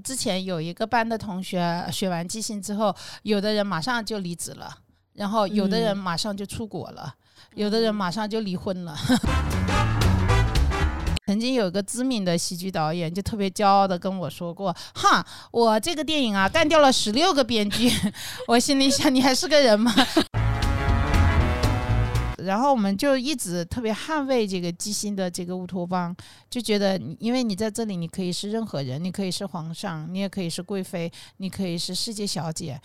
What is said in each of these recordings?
们之前有一个班的同学学完即兴之后，有的人马上就离职了，然后有的人马上就出国了，有的人马上就离婚了。曾经有一个知名的喜剧导演就特别骄傲的跟我说过：“哈，我这个电影啊干掉了十六个编剧。”我心里想：“你还是个人吗？”然后我们就一直特别捍卫这个即兴的这个乌托邦，就觉得，因为你在这里，你可以是任何人，你可以是皇上，你也可以是贵妃，你可以是世界小姐。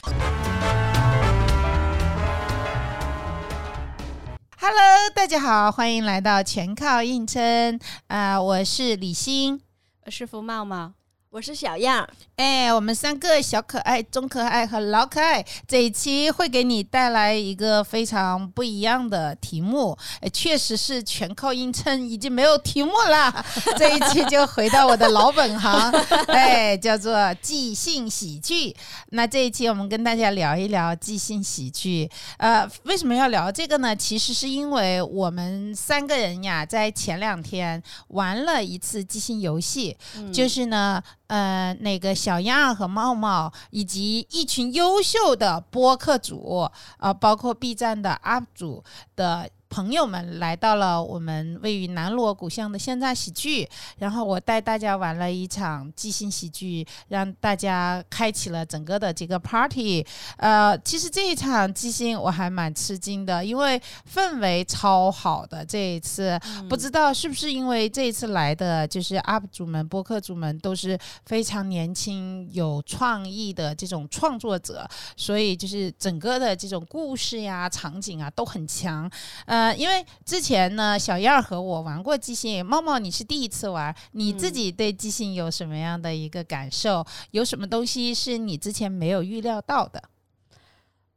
Hello，大家好，欢迎来到全靠硬撑啊！我是李欣，我是福茂茂。我是小样，哎，我们三个小可爱、中可爱和老可爱，这一期会给你带来一个非常不一样的题目，确实是全靠硬撑，已经没有题目了。这一期就回到我的老本行，哎，叫做即兴喜剧。那这一期我们跟大家聊一聊即兴喜剧。呃，为什么要聊这个呢？其实是因为我们三个人呀，在前两天玩了一次即兴游戏，就是呢。呃，那个小样和茂茂，以及一群优秀的播客组，啊，包括 B 站的 UP 主的。朋友们来到了我们位于南锣鼓巷的现在喜剧，然后我带大家玩了一场即兴喜剧，让大家开启了整个的这个 party。呃，其实这一场即兴我还蛮吃惊的，因为氛围超好的。这一次不知道是不是因为这一次来的就是 UP 主们、播客主们都是非常年轻、有创意的这种创作者，所以就是整个的这种故事呀、场景啊都很强。呃。呃，因为之前呢，小燕儿和我玩过即兴，茂茂你是第一次玩，你自己对即兴有什么样的一个感受？有什么东西是你之前没有预料到的？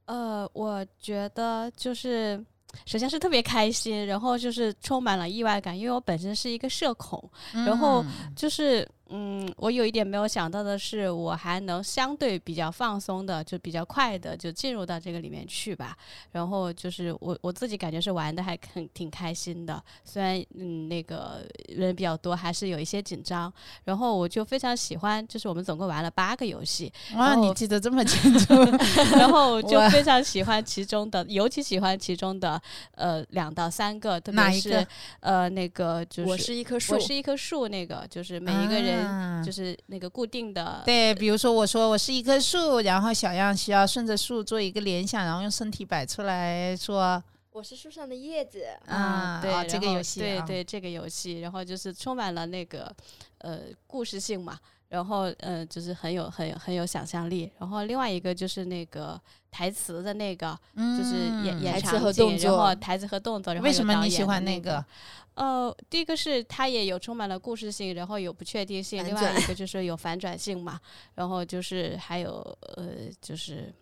呃，我觉得就是首先是特别开心，然后就是充满了意外感，因为我本身是一个社恐，然后就是。嗯，我有一点没有想到的是，我还能相对比较放松的，就比较快的就进入到这个里面去吧。然后就是我我自己感觉是玩的还很挺开心的，虽然嗯那个人比较多，还是有一些紧张。然后我就非常喜欢，就是我们总共玩了八个游戏。哇，你记得这么清楚。然后我就非常喜欢其中的，尤其喜欢其中的呃两到三个，特别是呃那个就是我是一棵树，我是一棵树，那个就是每一个人。嗯，就是那个固定的。对，比如说我说我是一棵树，然后小样需要顺着树做一个联想，然后用身体摆出来说我是树上的叶子。啊，对，这个游戏，对对，这个游戏，然后就是充满了那个呃故事性嘛，然后呃就是很有很有很有想象力。然后另外一个就是那个台词的那个，就是演演场景，然后台词和动作。为什么你喜欢那个？呃，第一个是它也有充满了故事性，然后有不确定性；另外一个就是有反转性嘛，然后就是还有呃，就是。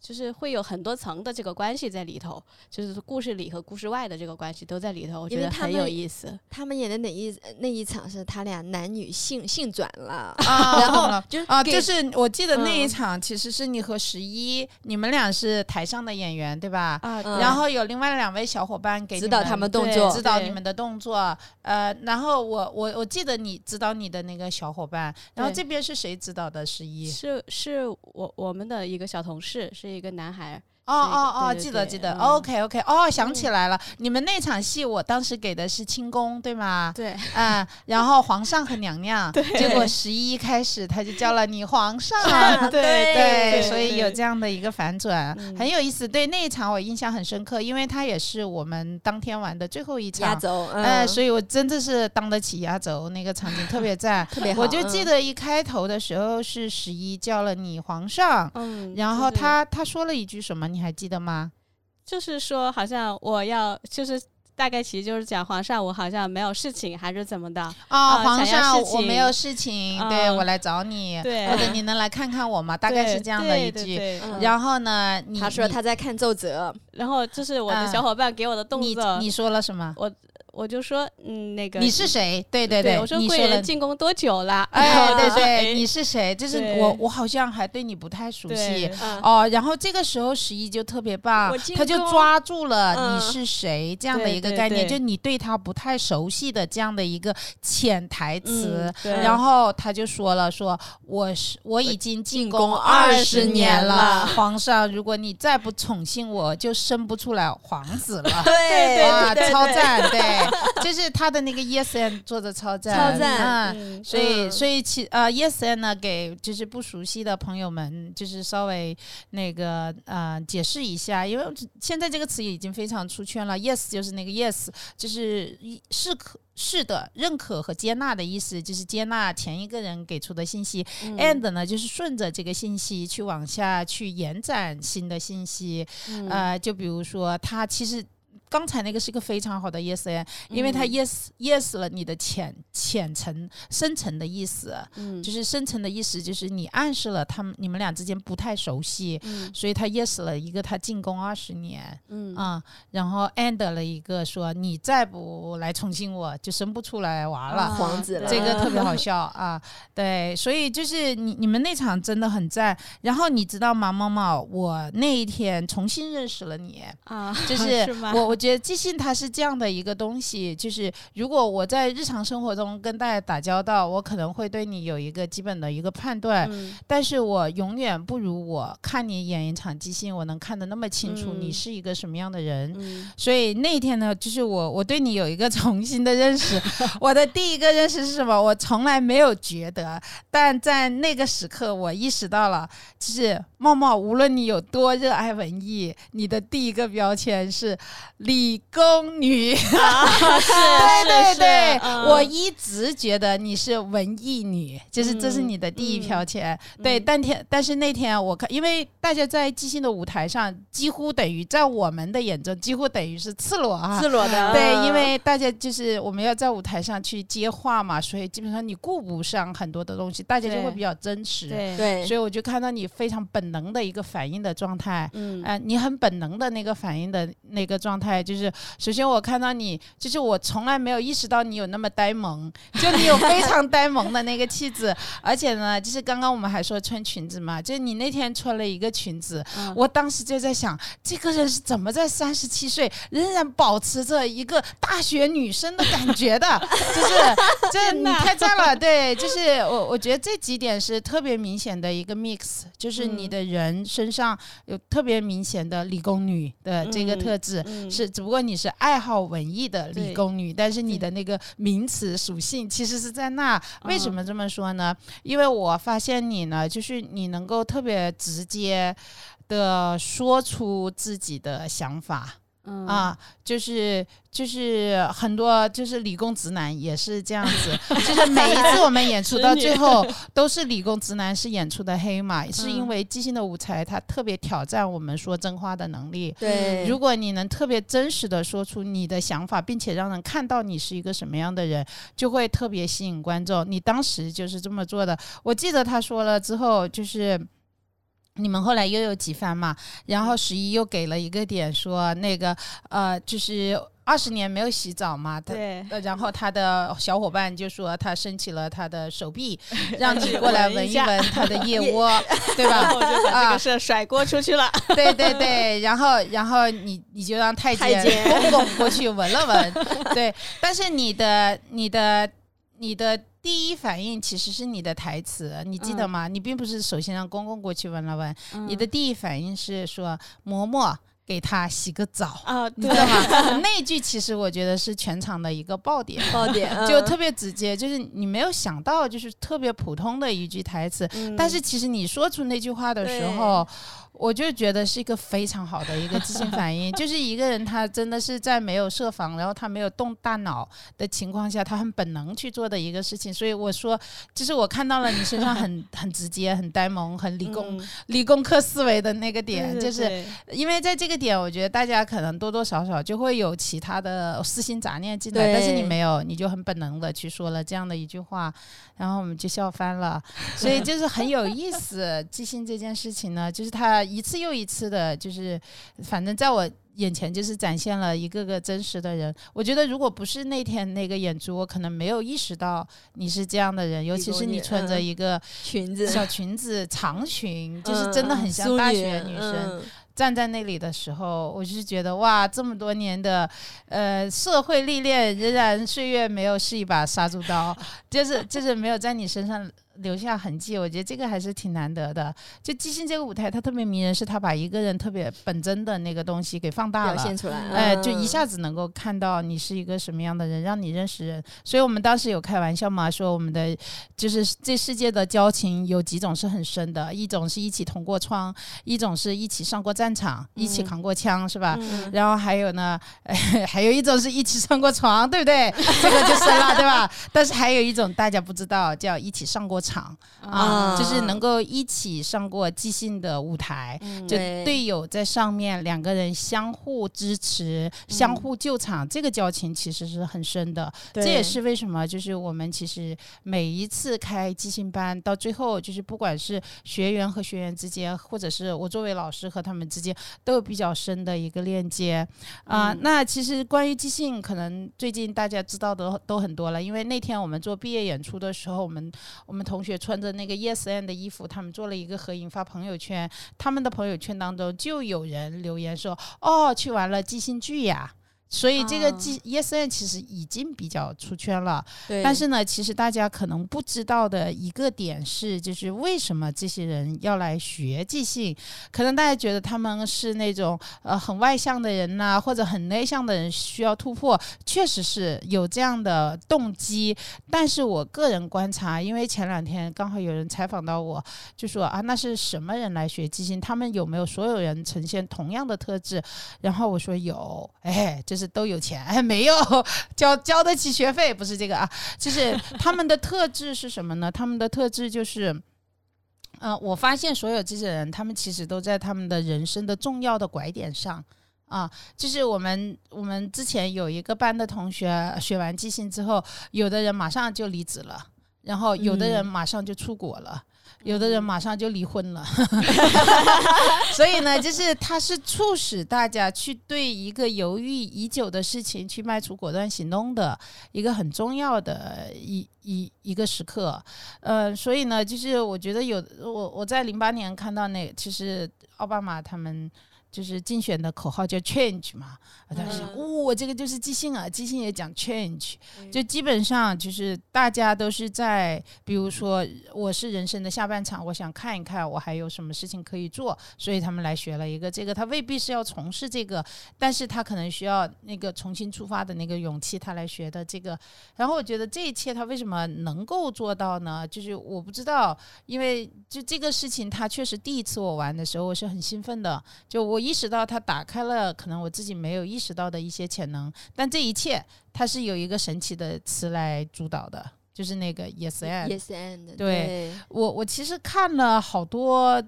就是会有很多层的这个关系在里头，就是故事里和故事外的这个关系都在里头，我觉得很有意思。他们演的哪一那一场是他俩男女性性转了啊？然后就啊，就是我记得那一场其实是你和十一，你们俩是台上的演员对吧？啊，然后有另外两位小伙伴给指导他们动作，指导你们的动作。呃，然后我我我记得你指导你的那个小伙伴，然后这边是谁指导的？十一是是我我们的一个小同事是。是一个男孩。哦哦哦，记得记得，OK OK，哦，想起来了，你们那场戏，我当时给的是清宫，对吗？对，嗯，然后皇上和娘娘，结果十一开始他就叫了你皇上，对对，所以有这样的一个反转，很有意思。对那一场我印象很深刻，因为他也是我们当天玩的最后一场。压轴，哎，所以我真的是当得起压轴，那个场景特别赞，特别好。我就记得一开头的时候是十一叫了你皇上，嗯，然后他他说了一句什么，你还记得吗？就是说，好像我要，就是大概其实就是讲皇上，我好像没有事情，还是怎么的啊？皇上，我没有事情，对我来找你，或者你能来看看我吗？大概是这样的一句。然后呢，他说他在看奏折，然后就是我的小伙伴给我的动作，你说了什么？我。我就说，嗯，那个你是谁？对对对，我说贵人进宫多久了？哎，对对，哎你是谁？就是我，我好像还对你不太熟悉哦。然后这个时候十一就特别棒他就抓住了嗯你是谁这样的一个概念，就你对他不太熟悉的这样的一个潜台词然后他就说了：“说我是我已经进进宫宫二20年年了皇上，如果你再不宠幸我，就生不出来皇子了。”对对对超赞！对，就是他的那个 Yes and 做的超赞，超赞。啊，嗯。所以嗯。所以其呃 Yes and 呢，给就是不熟悉的朋友们，就是稍微那个呃解释一下，因为现在这个词已经非常出圈了。Yes 就是那个 Yes，就是一是可。是的，认可和接纳的意思就是接纳前一个人给出的信息、嗯。A n d 呢就是顺着这个信息去往下去延展新的信息，嗯。呃，就比如说，他其实刚才那个是一个非常好的 yes and，因为他嗯 yes yes 了你的浅浅层深层的意思，嗯。就是深层的意思就是你暗示了他们你们俩之间不太熟悉，嗯。所以他 yes 了一个他进宫二十年嗯。啊、然后 and 了一个说你再不来宠幸我就生不出来娃了。啊皇子了。这个特别好笑 啊，对，所以就是你你们那场真的很赞。然后你知道吗，猫猫，我那一天重新认识了你，啊，就是？我我觉得即兴它是这样的一个东西，就是如果我在日常生活中跟大家打交道，我可能会对你有一个基本的一个判断，嗯但是我永远不如我看你演一场即兴，我能看得那么清楚你嗯是一个什么样的人。嗯所以那一天呢，就是我我对你有一个重新的认识。我的第一个认识是什么？我从来没有觉得，但在那个时刻，我意识到了，就是茂茂，无论你有多热爱文艺，你的第一个标签是理工女。啊，是 对对对，嗯我一直觉得你是文艺女，就是这是嗯你的第一嗯标签。对，嗯但天但是那天我看，因为大家在即兴的舞台上，几乎等于在我们的眼中，几乎等于是赤裸啊。赤裸的，对，嗯因为大家就是我们要在舞台上去接话嘛，所以基本上你顾不上很多的东西，大家就会比较真实。对对，所以我就看到你非常本能的一个反应的状态。嗯呃，你很本能的那个反应的那个状态，就是首先我看到你，就是我从来没有意识到你有那么呆萌，就你有非常呆萌的那个气质，而且呢，就是刚刚我们还说穿裙子嘛，就是你那天穿了一个裙子，嗯我当时就在想，这个人是怎么在三十七岁仍然保持着一个大学女生的感觉的？就是这你太赞了，对，就是我我觉得这几点是特别明显的一个 mix，就是你嗯的人身上有特别明显的理工女的这个嗯特质。嗯是，只不过你是爱好文艺的理工女，但是你的那个名词属性其实是在那。为什嗯么这么说呢？因为我发现你呢，就是你能够特别直接的说出自己的想法。嗯啊，就是就是很多就是理工直男也是这样子，就是每一次我们演出到最后都是理工直男是演出的黑马，是因嗯为即兴的舞台它特别挑战我们说真话的能力。对，如果你能特别真实的说出你的想法，并且让人看到你是一个什么样的人，就会特别吸引观众。你当时就是这么做的。我记得他说了之后，就是你们后来又有几番嘛，然后十一又给了一个点说那个呃，就是二十年没有洗澡嘛，他。然后他的小伙伴就说他伸起了他的手臂，让你去过来闻一闻他的腋窝，对吧然？后我就把这啊个事甩锅出去了。对对对，然后然后你你就让太监太监公公过去闻了闻，对，但是你的你的你的第一反应其实是你的台词，你记得嗯吗？你并不是首先让公公过去闻了闻，你嗯的第一反应是说嬷嬷给他洗个澡。啊，对。你知道吗？那句其实我觉得是全场的一个爆点，爆点就嗯特别直接，就是你没有想到，就是特别普通的一句台词，嗯。但是其实你说出那句话的时候，我就觉得是一个非常好的一个即兴反应，就是一个人他真的是在没有设防，然后他没有动大脑的情况下，他很本能去做的一个事情。所以我说，就是我看到了你身上很 很直接、很呆萌、很理工、嗯。理工科思维的那个点，就是因为在这个点，我觉得大家可能多多少少就会有其他的私心杂念进来，但是你没有，你就很本能的去说了这样的一句话，然后我们就笑翻了。所以就是很有意思，即兴这件事情呢，就是他一次又一次的，就是反正在我眼前就是展现了一个个真实的人。我觉得如果不是那天那个演出，我可能没有意识到你是这样的人，尤其是你穿着一个裙子小裙子、长裙，就是真的很像大学女生。嗯站在那里的时候，我就是觉得哇，这么多年的呃社会历练，仍然岁月没有是一把杀猪刀，就是就是没有在你身上留下痕迹。我觉得这个还是挺难得的。就即兴这个舞台，它特别迷人，是它把一个人特别本真的那个东西给放大了。表现出来，哎，嗯就一下子能够看到你是一个什么样的人，让你认识人。所以我们当时有开玩笑嘛，说我们的就是这世界的交情有几种是很深的，一种是一起同过窗，一种是一起上过战场，一起扛过枪，是吧？嗯 然后还有呢，还有一种是一起上过床，对不对？这个就深了，对吧？但是还有一种大家不知道，叫一起上过场啊，啊就是能够一起上过即兴的舞台，嗯就队友在上面，两个人相互支持、相互救场，这个交情其实是很深的。这也是为什么，就是我们其实每一次开即兴班，到最后就是不管是学员和学员之间，或者是我作为老师和他们之间，都有比较深的一个链接。啊、嗯。那其实关于即兴，可能最近大家知道的都很多了，因为那天我们做毕业演出的时候，我们我们同学穿着那个 Yes and 的衣服，他们做了一个合影发朋友圈，他们的朋友圈当中就有人留言说：“哦，去玩了即兴剧呀。”所以这个啊即 Yes and 其实已经比较出圈了，对，但是呢，其实大家可能不知道的一个点是，就是为什么这些人要来学即兴？可能大家觉得他们是那种呃很外向的人呐、或者很内向的人需要突破，确实是有这样的动机。但是我个人观察，因为前两天刚好有人采访到我，就说啊，那是什么人来学即兴？他们有没有所有人呈现同样的特质？然后我说有，哎，就是都有钱，哎，没有交交得起学费，不是这个啊，就是他们的特质是什么呢？他们的特质就是。呃，我发现所有这些人，他们其实都在他们的人生的重要的拐点上啊。就是我们我们之前有一个班的同学学完即兴之后，有的人马上就离职了，然后有的人嗯马上就出国了。有的人马上就离婚了，所以呢，就是它是促使大家去对一个犹豫已久的事情去迈出果断行动的一个很重要的一一一个时刻。呃，所以呢，就是我觉得有我我在零八年看到那，其实奥巴马他们。就是竞选的口号叫 change 嘛，我在想，嗯哦，这个就是即兴啊，即兴也讲 change，嗯就基本上就是大家都是在，比如说我是人生的下半场，我想看一看我还有什么事情可以做，所以他们来学了一个这个，他未必是要从事这个，但是他可能需要那个重新出发的那个勇气，他来学的这个。然后我觉得这一切他为什么能够做到呢？就是我不知道，因为就这个事情，他确实第一次我玩的时候，我是很兴奋的，就我意识到他打开了可能我自己没有意识到的一些潜能，但这一切它是有一个神奇的词来主导的，就是那个 yes and。yes and 对对我我其实看了好多。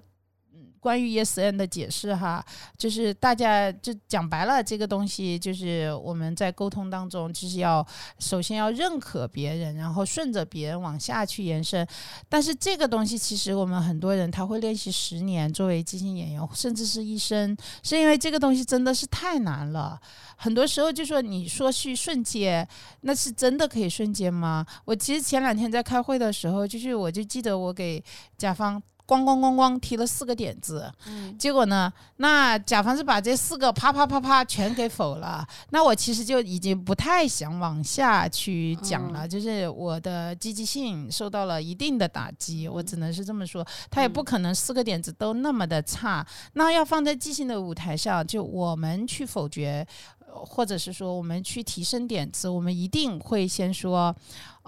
关于 ESN 的解释哈，就是大家就讲白了，这个东西就是我们在沟通当中，就是要首先要认可别人，然后顺着别人往下去延伸。但是这个东西其实我们很多人他会练习十年，作为即兴演员，甚至是一生，是因为这个东西真的是太难了。很多时候就说你说去瞬间，那是真的可以瞬间吗？我其实前两天在开会的时候，就是我就记得我给甲方。咣咣咣咣提了四个点子，嗯结果呢，那甲方是把这四个啪啪啪啪全给否了。那我其实就已经不太想往下去讲了，就是我的积极性受到了一定的打击，我只能是这么说。他也不可能四个点子都那么的差，那要放在即兴的舞台上，就我们去否决。呃或者是说，我们去提升点子，我们一定会先说，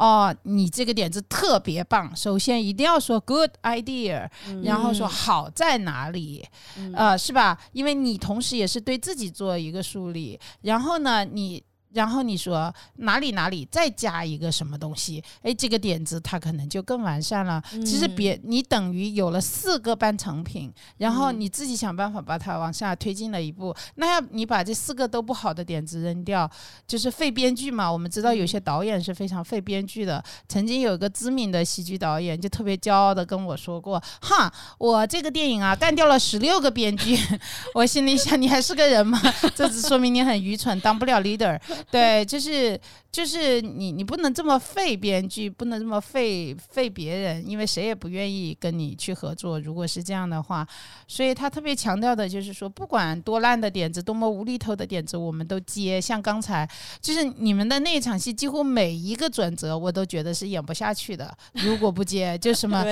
哦，你这个点子特别棒。首先一定要说 good idea，、然后说嗯好在哪里，嗯呃，是吧？因为你同时也是对自己做一个梳理，然后呢，你然后你说哪里哪里再加一个什么东西，哎，这个点子它可能就更完善了。其实别你等于有了四个半成品，然后你自己想办法把它往下推进了一步。那要你把这四个都不好的点子扔掉，就是废编剧嘛。我们知道有些导演是非常废编剧的。曾经有一个知名的喜剧导演就特别骄傲的跟我说过：“哈，我这个电影啊干掉了十六个编剧。”我心里想，你还是个人吗？这只说明你很愚蠢，当不了 leader。对，就是就是你，你不能这么废编剧，不能这么废废别人，因为谁也不愿意跟你去合作。如果是这样的话，所以他特别强调的就是说，不管多烂的点子，多么无厘头的点子，我们都接。像刚才就是你们的那一场戏，几乎每一个转折，我都觉得是演不下去的。如果不接，就什么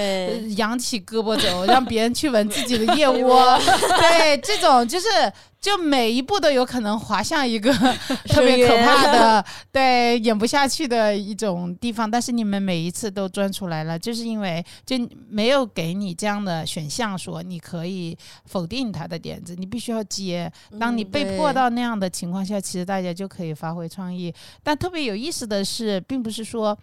扬起胳膊肘，让别人去闻自己的 腋窝，对，这种就是。就每一步都有可能滑向一个 特别可怕的、对演不下去的一种地方，但是你们每一次都钻出来了，就是因为就没有给你这样的选项，说你可以否定他的点子，你必须要接。当你被迫到那样的情况下，其实大家就可以发挥创意。但特别有意思的是，并不是说。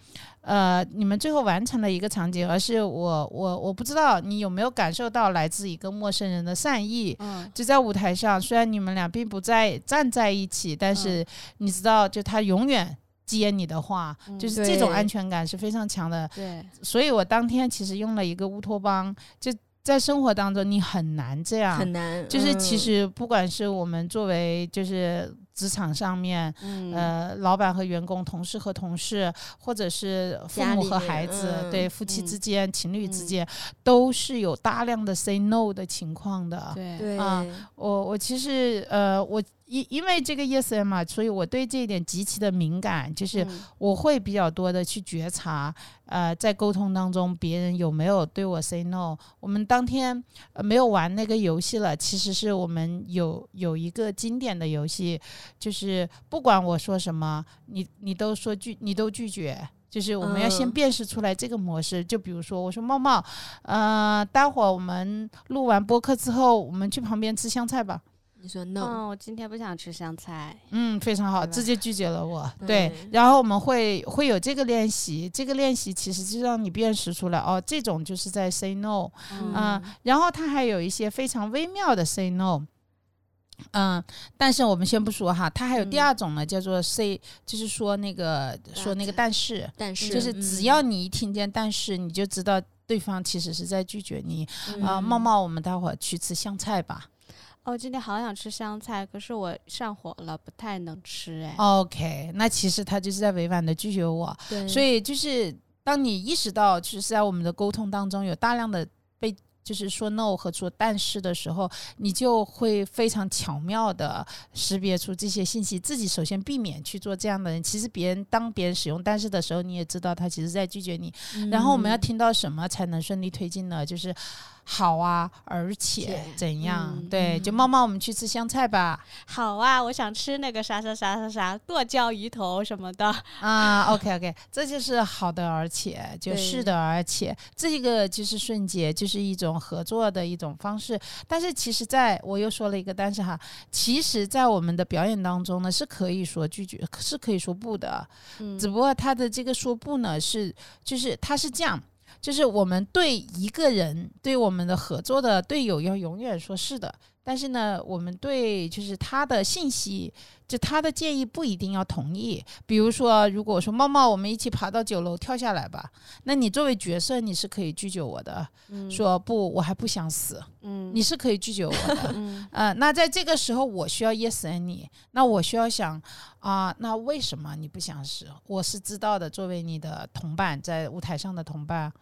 呃，你们最后完成了一个场景，而是我我我不知道你有没有感受到来自一个陌生人的善意。嗯，就在舞台上，虽然你们俩并不在站在一起，但是你知道，就他永远接你的话，就是这种安全感是非常强的。对，所以我当天其实用了一个乌托邦，就在生活当中你很难这样，很难。就是其实不管是我们作为就是。职场上面，呃，老板和员工、同事和同事，或者是父母和孩子，对夫妻之间、情侣之间，都是有大量的 say no 的情况的。对啊，我我其实呃我。因因为这个 ESM 嘛，所以我对这一点极其的敏感，就是我会比较多的去觉察，呃，在沟通当中别人有没有对我 say no。我们当天呃没有玩那个游戏了，其实是我们有有一个经典的游戏，就是不管我说什么，你你都说拒，你都拒绝，就是我们要先辨识出来这个模式。就比如说我说茂茂，呃，待会儿我们录完播客之后，我们去旁边吃香菜吧。你说 no，嗯，我今天不想吃香菜。嗯，非常好，直接拒绝了我。对，然后我们会会有这个练习，这个练习其实就让你辨识出来，哦，这种就是在 say no，嗯，然后它还有一些非常微妙的 say no，嗯，但是我们先不说哈，它还有第二种呢，叫做 say，就是说那个说那个但是，但是就是只要你一听见但是，你就知道对方其实是在拒绝你啊。茂茂，我们待会儿去吃香菜吧。哦，今天好想吃香菜，可是我上火了，不太能吃哎。OK，那其实他就是在委婉的拒绝我。对，所以就是当你意识到，就是在我们的沟通当中有大量的被就是说 no 和说但是的时候，你就会非常巧妙的识别出这些信息，自己首先避免去做这样的人。其实别人当别人使用但是的时候，你也知道他其实在拒绝你。然后我们要听到什么才能顺利推进呢？就是。好啊，而且怎样？对，就妈妈，我们去吃香菜吧。好啊，我想吃那个啥啥啥啥啥剁椒鱼头什么的啊。OK OK，这就是好的，而且就是的，而且这个就是瞬间，就是一种合作的一种方式。但是其实，在我又说了一个但是哈，其实，在我们的表演当中呢，是可以说拒绝，是可以说不的。嗯，只不过他的这个说不呢，是就是他是这样。就是我们对一个人，对我们的合作的队友要永远说是的，但是呢，我们对就是他的信息，就他的建议不一定要同意。比如说，如果说茂茂，我们一起爬到九楼跳下来吧，那你作为角色，你是可以拒绝我的，说不，我还不想死，嗯，你是可以拒绝我的，嗯，那在这个时候，我需要 yes and 你，那我需要想啊，那为什么你不想死？我是知道的，作为你的同伴，在舞台上的同伴。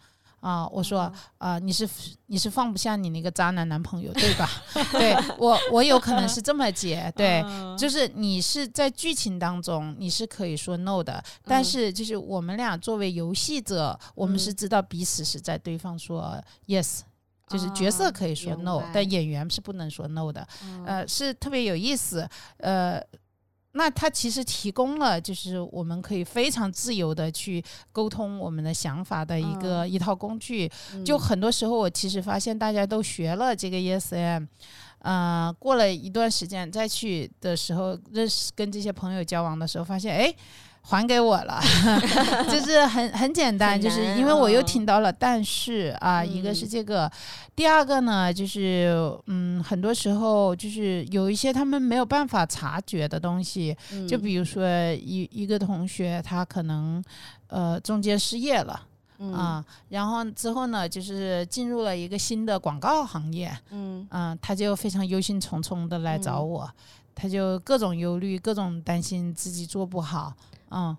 啊，我说啊，你是你是放不下你那个渣男男朋友对吧？对我我有可能是这么解，对，就是你是在剧情当中你是可以说 no 的，但是就是我们俩作为游戏者，我们是知道彼此是在对方说 yes，就是角色可以说 no，但演员是不能说 no 的，呃，是特别有意思，呃。那它其实提供了，就是我们可以非常自由的去沟通我们的想法的一个一套工具。就很多时候，我其实发现大家都学了这个 ESM，呃，过了一段时间再去的时候，认识跟这些朋友交往的时候，发现哎。还给我了，就是很很简单，就是因为我又听到了，但是啊，一个是这个，第二个呢，就是嗯，很多时候就是有一些他们没有办法察觉的东西，就比如说一一个同学他可能呃中间失业了啊，然后之后呢，就是进入了一个新的广告行业，嗯。嗯，他就非常忧心忡忡的来找我，他就各种忧虑，各种担心自己做不好。嗯，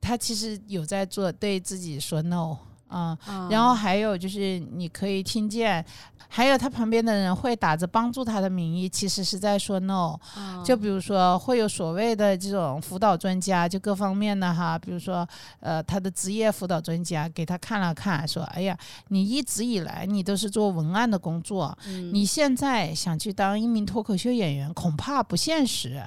他其实有在做，对自己说 no。嗯，然后还有就是你可以听见，还有他旁边的人会打着帮助他的名义，其实是在说 no。就比如说会有所谓的这种辅导专家，就各方面的哈，比如说呃他的职业辅导专家给他看了看，说哎呀，你一直以来你都是做文案的工作，你现在想去当一名脱口秀演员，恐怕不现实。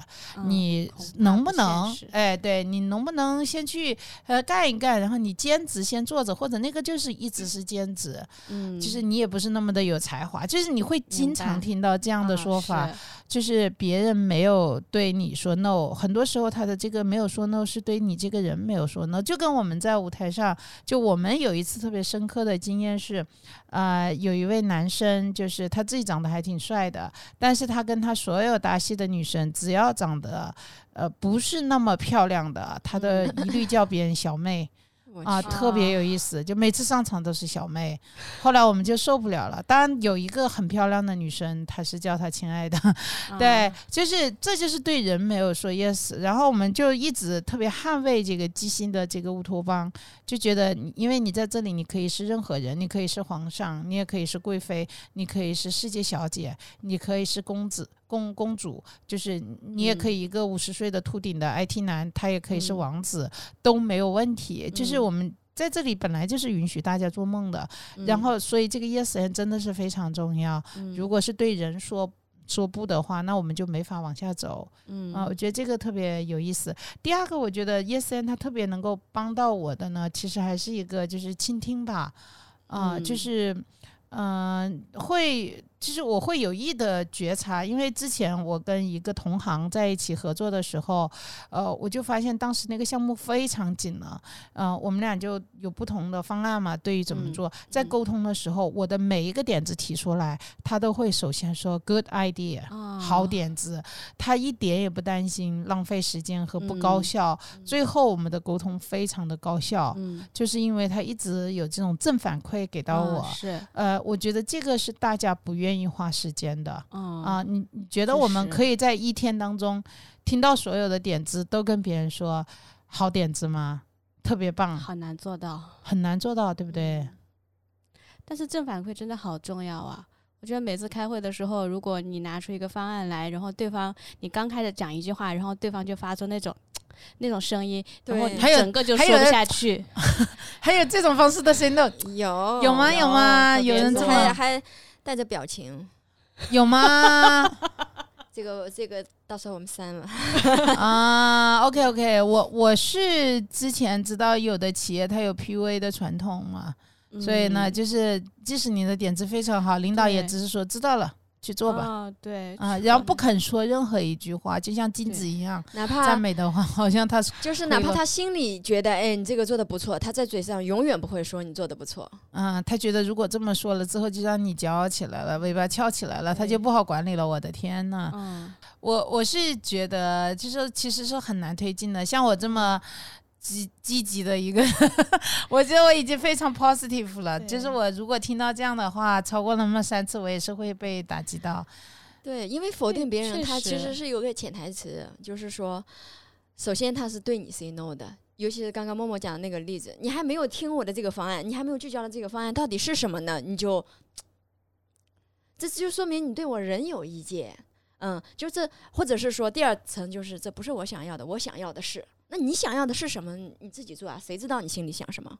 你能不能哎，对你能不能先去呃干一干，然后你兼职先做着，或者那个。这就是一直是兼职，嗯，就是你也不是那么的有才华，就是你会经常听到这样的说法，就是别人没有对你说 no，很多时候他的这个没有说 no 是对你这个人没有说 no，就跟我们在舞台上，就我们有一次特别深刻的经验是，呃，有一位男生，就是他自己长得还挺帅的，但是他跟他所有搭戏的女生，只要长得呃不是那么漂亮的，他的一律叫别人小妹。啊，特别有意思，就每次上场都是小妹。后来我们就受不了了。当然有一个很漂亮的女生，她是叫她亲爱的。对，就是这就是对人没有说 yes。然后我们就一直特别捍卫这个基辛的这个乌托邦，就觉得因为你在这里，你可以是任何人，你可以是皇上，你也可以是贵妃，你可以是世界小姐，你可以是公子。公公主就是你，也可以一个五十岁的秃顶的 IT 男，他也可以是王子，都没有问题。就是我们在这里本来就是允许大家做梦的，然后所以这个 yes and 真的是非常重要。如果是对人说说不的话，那我们就没法往下走。嗯啊，我觉得这个特别有意思。第二个，我觉得 yes and 他特别能够帮到我的呢，其实还是一个就是倾听吧，啊，就是嗯会。其实我会有意的觉察，因为之前我跟一个同行在一起合作的时候，呃，我就发现当时那个项目非常紧了，嗯，我们俩就有不同的方案嘛，对于怎么做，在沟通的时候，我的每一个点子提出来，他都会首先说 good idea，好点子，他一点也不担心浪费时间和不高效，最后我们的沟通非常的高效，就是因为他一直有这种正反馈给到我，是，呃，我觉得这个是大家不愿意。花时间的，啊，你你觉得我们可以在一天当中听到所有的点子，都跟别人说好点子吗？特别棒，很难做到，很难做到，对不对？但是正反馈真的好重要啊！我觉得每次开会的时候，如果你拿出一个方案来，然后对方你刚开始讲一句话，然后对方就发出那种 那种声音，然后还有整个就说不下去，还有这种方式的声音，有 有吗？有吗？有人这么还。带着表情，有吗？这个这个到时候我们删了 啊。OK OK，我我是之前知道有的企业它有 PUA 的传统嘛，所以呢，就是即使你的点子非常好，领导也只是说知道了。去做吧，对啊，然后不肯说任何一句话，就像金子一样，哪怕赞美的话，好像他就是哪怕他心里觉得，哎，你这个做的不错，他在嘴上永远不会说你做的不错。嗯，他觉得如果这么说了之后，就让你骄傲起来了，尾巴翘起来了，他就不好管理了。我的天呐，嗯，我我是觉得，就是其实是很难推进的，像我这么。积积极的一个，我觉得我已经非常 positive 了。就是我如果听到这样的话，超过那么三次，我也是会被打击到。对，因为否定别人，他其实是有个潜台词，就是说，首先他是对你 say no 的。尤其是刚刚默默讲的那个例子，你还没有听我的这个方案，你还没有聚焦的这个方案到底是什么呢？你就，这就说明你对我仍有意见。嗯，就这，或者是说第二层，就是这不是我想要的，我想要的是。那你想要的是什么？你自己做啊，谁知道你心里想什么？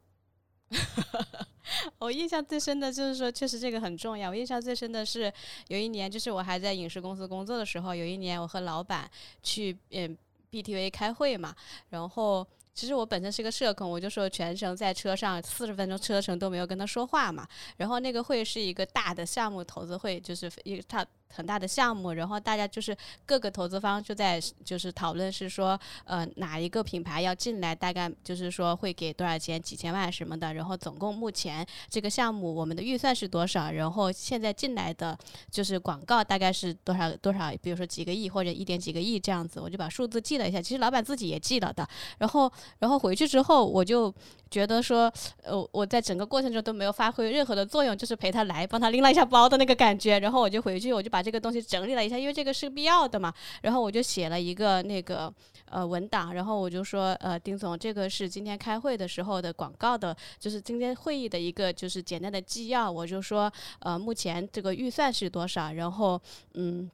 我印象最深的就是说，确实这个很重要。我印象最深的是有一年，就是我还在影视公司工作的时候，有一年我和老板去嗯 BTV 开会嘛，然后。其实我本身是个社恐，我就说全程在车上四十分钟车程都没有跟他说话嘛。然后那个会是一个大的项目投资会，就是一个他很大的项目，然后大家就是各个投资方就在就是讨论是说，呃，哪一个品牌要进来，大概就是说会给多少钱，几千万什么的，然后总共目前这个项目我们的预算是多少，然后现在进来的就是广告大概是多少多少，比如说几个亿或者一点几个亿这样子，我就把数字记了一下，其实老板自己也记了的，然后然后回去之后我就。觉得说，呃，我在整个过程中都没有发挥任何的作用，就是陪他来，帮他拎了一下包的那个感觉。然后我就回去，我就把把这个东西整理了一下，因为这个是必要的嘛。然后我就写了一个那个呃文档，然后我就说，呃，丁总，这个是今天开会的时候的广告的，就是今天会议的一个就是简单的纪要。我就说，呃，目前这个预算是多少？然后，嗯。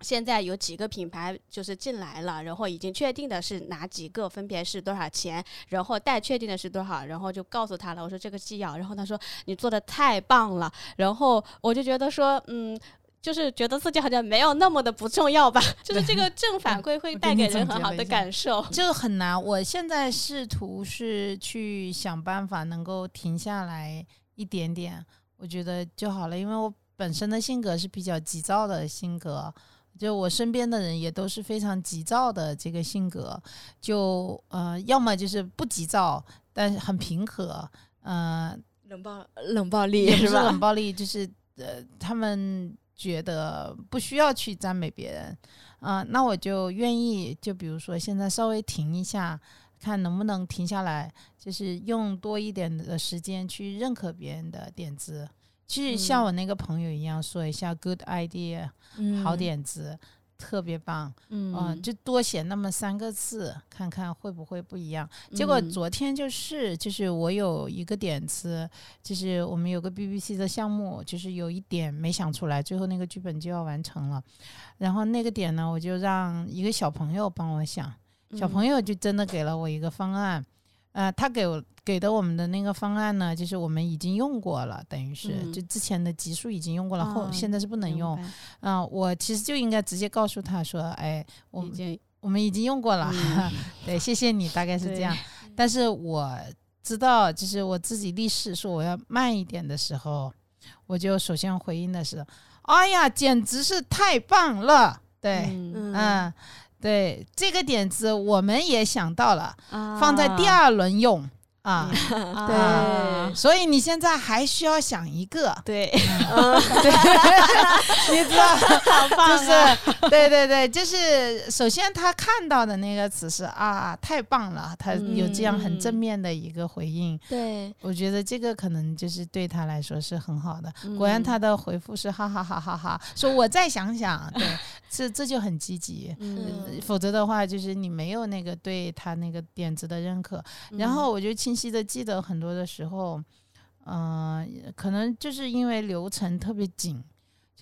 现在有几个品牌就是进来了，然后已经确定的是哪几个，分别是多少钱，然后待确定的是多少，然后就告诉他了。我说这个纪要，然后他说你做的太棒了，然后我就觉得说，嗯，就是觉得自己好像没有那么的不重要吧，就是这个正反馈会带给人很好的感受。这个很难，我现在试图是去想办法能够停下来一点点，我觉得就好了，因为我本身的性格是比较急躁的性格。就我身边的人也都是非常急躁的这个性格，就呃，要么就是不急躁，但是很平和，呃，冷暴冷暴力是吧？冷暴力就是呃，他们觉得不需要去赞美别人。啊，那我就愿意，就比如说现在稍微停一下，看能不能停下来，就是用多一点的时间去认可别人的点子。其实像我那个朋友一样，说一下 good idea，好点子，特别棒，嗯，就多写那么三个字，看看会不会不一样。结果昨天就是，就是我有一个点子，就是我们有个 BBC 的项目，就是有一点没想出来，最后那个剧本就要完成了，然后那个点呢，我就让一个小朋友帮我想，小朋友就真的给了我一个方案。呃，他给我给的我们的那个方案呢，就是我们已经用过了，等于是就之前的级数已经用过了，后现在是不能用。嗯，我其实就应该直接告诉他说，哎，我们已经我们已经用过了，对，谢谢你，大概是这样。但是我知道，就是我自己立誓说我要慢一点的时候，我就首先回应的是，哎呀，简直是太棒了，对，嗯。对这个点子，我们也想到了，放在第二轮用。啊，对，所以你现在还需要想一个，对，对，你知道，好棒，就是对对对，就是首先他看到的那个词是啊，太棒了，他有这样很正面的一个回应，对，我觉得这个可能就是对他来说是很好的。果然他的回复是哈哈哈哈哈，说我再想想，对，这这就很积极，否则的话就是你没有那个对他那个点子的认可，然后我就清。清晰的记得很多的时候，嗯，可能就是因为流程特别紧。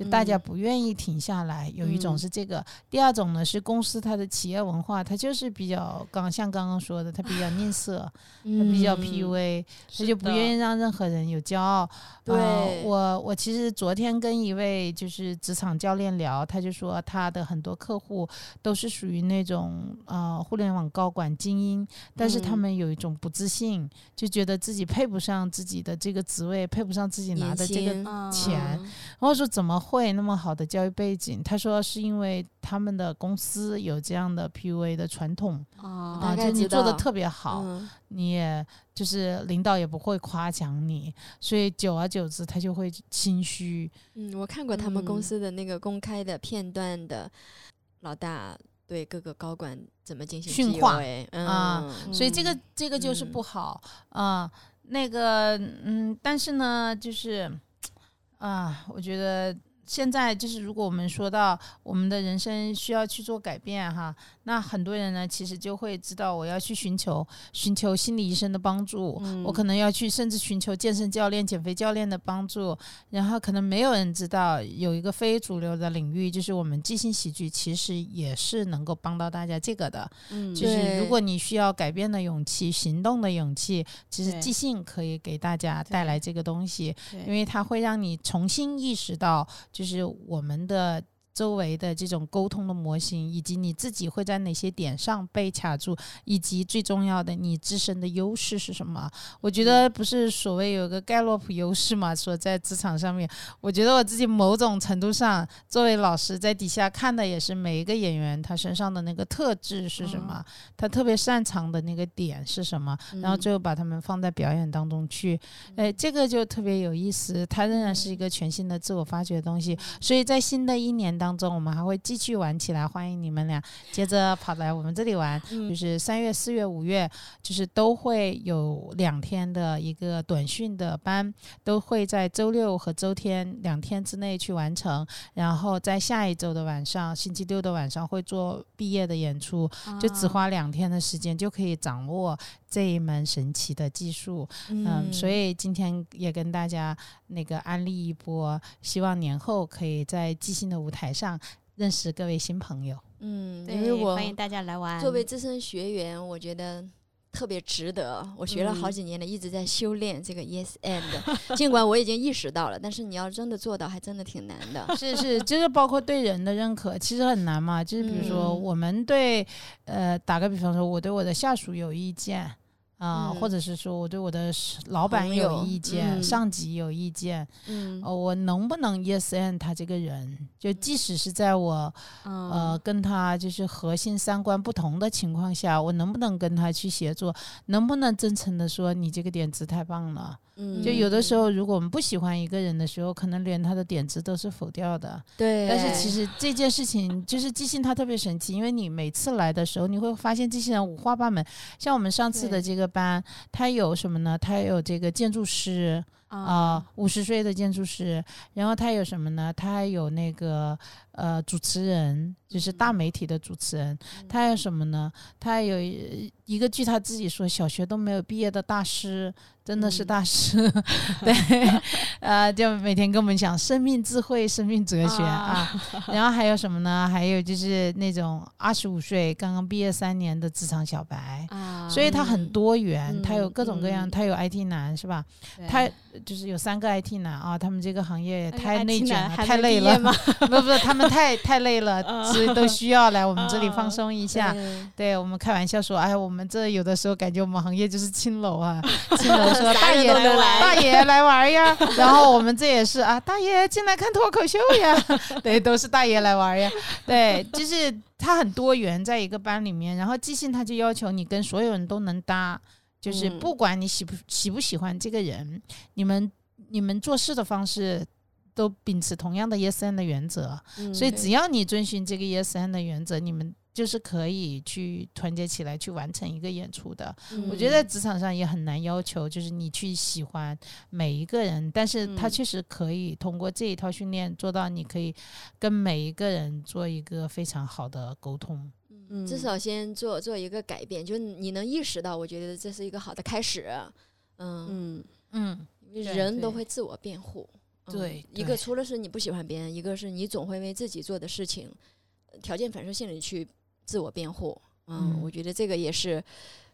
就大家不愿意停下来，有一种是这个，第二种呢是公司它的企业文化，它就是比较刚像刚刚说的，它比较吝啬，它比较 PUA，它就不愿意让任何人有骄傲。对，我我其实昨天跟一位就是职场教练聊，他就说他的很多客户都是属于那种呃互联网高管精英，但是他们有一种不自信，就觉得自己配不上自己的这个职位，配不上自己拿的这个钱，然后说怎么。会那么好的教育背景，他说是因为他们的公司有这样的 PUA 的传统啊，就你做的特别好，你也就是领导也不会夸奖你，所以久而久之他就会心虚。嗯，我看过他们公司的那个公开的片段的，老大对各个高管怎么进行训话啊，所以这个这个就是不好啊。那个嗯，但是呢，就是啊，我觉得。现在就是，如果我们说到我们的人生需要去做改变哈，那很多人呢，其实就会知道我要去寻求寻求心理医生的帮助，我可能要去甚至寻求健身教练、减肥教练的帮助。然后可能没有人知道有一个非主流的领域，就是我们即兴喜剧，其实也是能够帮到大家这个的。嗯，就是如果你需要改变的勇气、行动的勇气，其实即兴可以给大家带来这个东西，因为它会让你重新意识到。就是我们的周围的这种沟通的模型，以及你自己会在哪些点上被卡住，以及最重要的你自身的优势是什么？我觉得不是所谓有个盖洛普优势嘛，说在职场上面，我觉得我自己某种程度上作为老师在底下看的也是每一个演员他身上的那个特质是什么，他特别擅长的那个点是什么，然后最后把他们放在表演当中去，哎，这个就特别有意思，它仍然是一个全新的自我发掘的东西，所以在新的一年当中，我们还会继续玩起来，欢迎你们俩。接着跑来我们这里玩，就是三月、四月、五月，就是都会有两天的一个短训的班，都会在周六和周天两天之内去完成，然后在下一周的晚上，星期六的晚上会做毕业的演出，就只花两天的时间就可以掌握这一门神奇的技术，嗯，所以今天也跟大家那个安利一波，希望年后可以在即兴的舞台上认识各位新朋友。嗯，因为我欢迎大家来玩。作为资深学员，我觉得特别值得。我学了好几年了，一直在修炼这个 yes and。尽管我已经意识到了，但是你要真的做到，还真的挺难的。是是，就是包括对人的认可，其实很难嘛。就是比如说，嗯我们对，呃，打个比方说，我对我的下属有意见啊、嗯或者是说我对我的老板有意见，嗯上级有意见，我能不能 yes and 他这个人？就即使是在我嗯呃跟他就是核心三观不同的情况下，我能不能跟他去协作？能不能真诚的说你这个点子太棒了？嗯就有的时候，如果我们不喜欢一个人的时候，可能连他的点子都是否掉的。对，但是其实这件事情就是即兴，它特别神奇，因为你每次来的时候，你会发现这些人五花八门。像我们上次的这个班，他有什么呢？他有这个建筑师啊，五十岁的建筑师，然后他有什么呢？他还有那个呃主持人，就是大媒体的主持人。他还有什么呢？他有一一个据他自己说，小学都没有毕业的大师，真的是嗯大师。对，呃，就每天跟我们讲生命智慧、生命哲学啊。然后还有什么呢？还有就是那种二十五岁刚刚毕业三年的职场小白。啊，所以他很嗯多元，他有嗯各种各样，嗯他有 IT 男是吧？他就是有三个 IT 男啊，他们这个行业也太内卷了，太累了。不不，他们太太累了，所以都需要来我们这里放啊松一下。对对我们开玩笑说，哎，我们这有的时候感觉我们行业就是青楼啊，青楼说大爷大爷来玩呀，然后我们这也是啊，大爷进来看脱口秀呀，对，都是大爷来玩呀，对，就是它很多元，在一个班里面，然后即兴他就要求你跟所有人都能搭，就是嗯不管你喜不喜不喜欢这个人，你们你们做事的方式。都秉持同样的 yes and 的原则，嗯所以只要你遵循这个 yes and 的原则，你们就是可以去团结起来去完成一个演出的。我觉得在职场上也很难要求，就是你去喜欢每一个人，但是他嗯确实可以通过这一套训练做到，你可以跟每一个人做一个非常好的沟通。嗯至少先做做一个改变，就是你能意识到，我觉得这是一个好的开始。嗯，嗯嗯，人都会自我辩护。嗯对一个除了是你不喜欢别人，一个是你总会为自己做的事情呃条件反射性的去自我辩护。嗯，嗯我觉得这个也是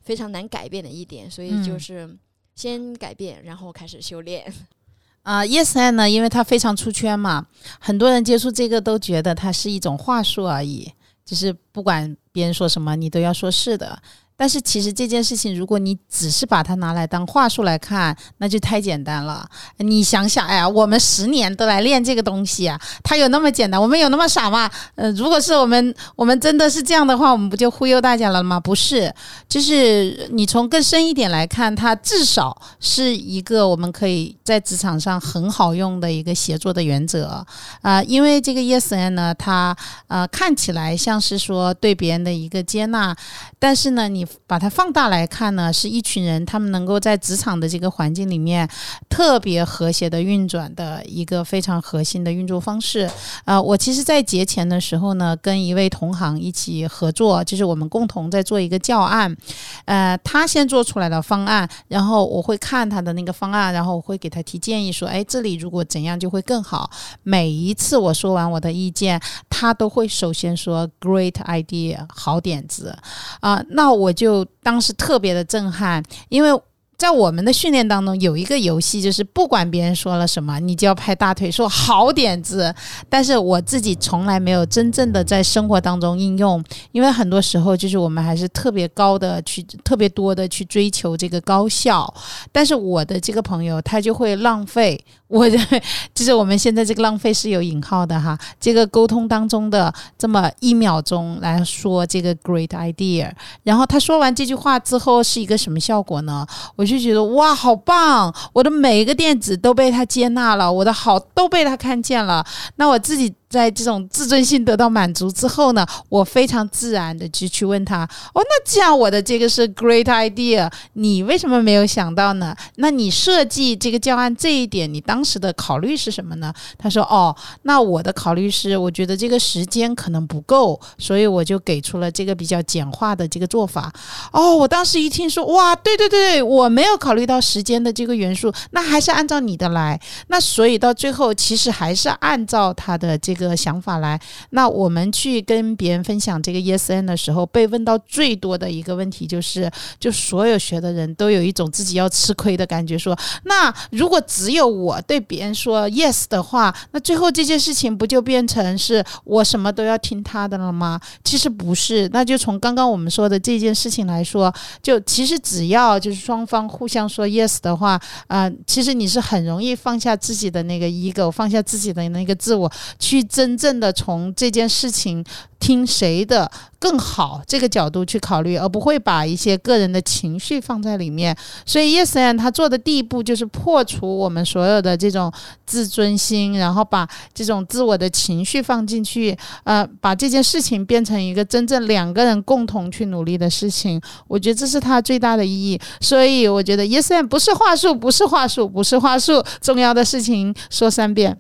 非常难改变的一点，所以就嗯是先改变，然后开始修炼。啊、y e s and 呢，因为它非常出圈嘛，很多人接触这个都觉得它是一种话术而已，就是不管别人说什么，你都要说是的。但是其实这件事情，如果你只是把它拿来当话术来看，那就太简单了。你想想，哎呀，我们十年都来练这个东西啊，它有那么简单？我们有那么傻吗？呃，如果是我们，我们真的是这样的话，我们不就忽悠大家了吗？不是，就是你从更深一点来看，它至少是一个我们可以在职场上很好用的一个协作的原则啊、因为这个 yes and 呢，它呃看起来像是说对别人的一个接纳，但是呢，你把它放大来看呢，是一群人他们能够在职场的这个环境里面特别和谐的运转的一个非常核心的运作方式。啊，我其实，在节前的时候呢，跟一位同行一起合作，就是我们共同在做一个教案。呃，他先做出来的方案，然后我会看他的那个方案，然后我会给他提建议，说，哎，这里如果怎样就会更好。每一次我说完我的意见，他都会首先说 “great idea”，好点子啊、那我就当时特别的震撼，因为。在我们的训练当中，有一个游戏，就是不管别人说了什么，你就要拍大腿说好点子。但是我自己从来没有真正的在生活当中应用，因为很多时候就是我们还是特别高的去，特别多的去追求这个高效。但是我的这个朋友他就会浪费，我认为就是我们现在这个浪费是有引号的哈，这个沟通当中的这么一秒钟来说这个 great idea，然后他说完这句话之后是一个什么效果呢？我。就觉得哇，好棒！我的每一个电子都被他接纳了，我的好都被他看见了。那我自己。在这种自尊心得到满足之后呢，我非常自然的就去问他：哦，那既然我的这个是 great idea，你为什么没有想到呢？那你设计这个教案这一点，你当时的考虑是什么呢？他说：哦，那我的考虑是，我觉得这个时间可能不够，所以我就给出了这个比较简化的这个做法。哦，我当时一听说，哇，对对对，我没有考虑到时间的这个元素，那还是按照你的来。那所以到最后，其实还是按照他的这。个想法来，那我们去跟别人分享这个 Yes N 的时候，被问到最多的一个问题就是，就所有学的人都有一种自己要吃亏的感觉，说，那如果只有我对别人说 Yes 的话，那最后这件事情不就变成是我什么都要听他的了吗？其实不是，那就从刚刚我们说的这件事情来说，就其实只要就是双方互相说 Yes 的话，啊，其实你是很容易放下自己的那个 ego，放下自己的那个自我去。真正的从这件事情听谁的更好这个角度去考虑，而不会把一些个人的情绪放在里面。所以，Yes and 他做的第一步就是破除我们所有的这种自尊心，然后把这种自我的情绪放进去，呃，把这件事情变成一个真正两个人共同去努力的事情。我觉得这是他最大的意义。所以，我觉得 Yes and 不是话术，不是话术，不是话术，重要的事情说三遍。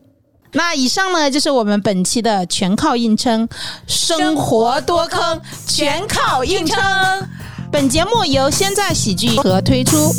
那以上呢，就是我们本期的全靠硬撑，生活多坑，全靠硬撑。本节目由现在喜剧和推出。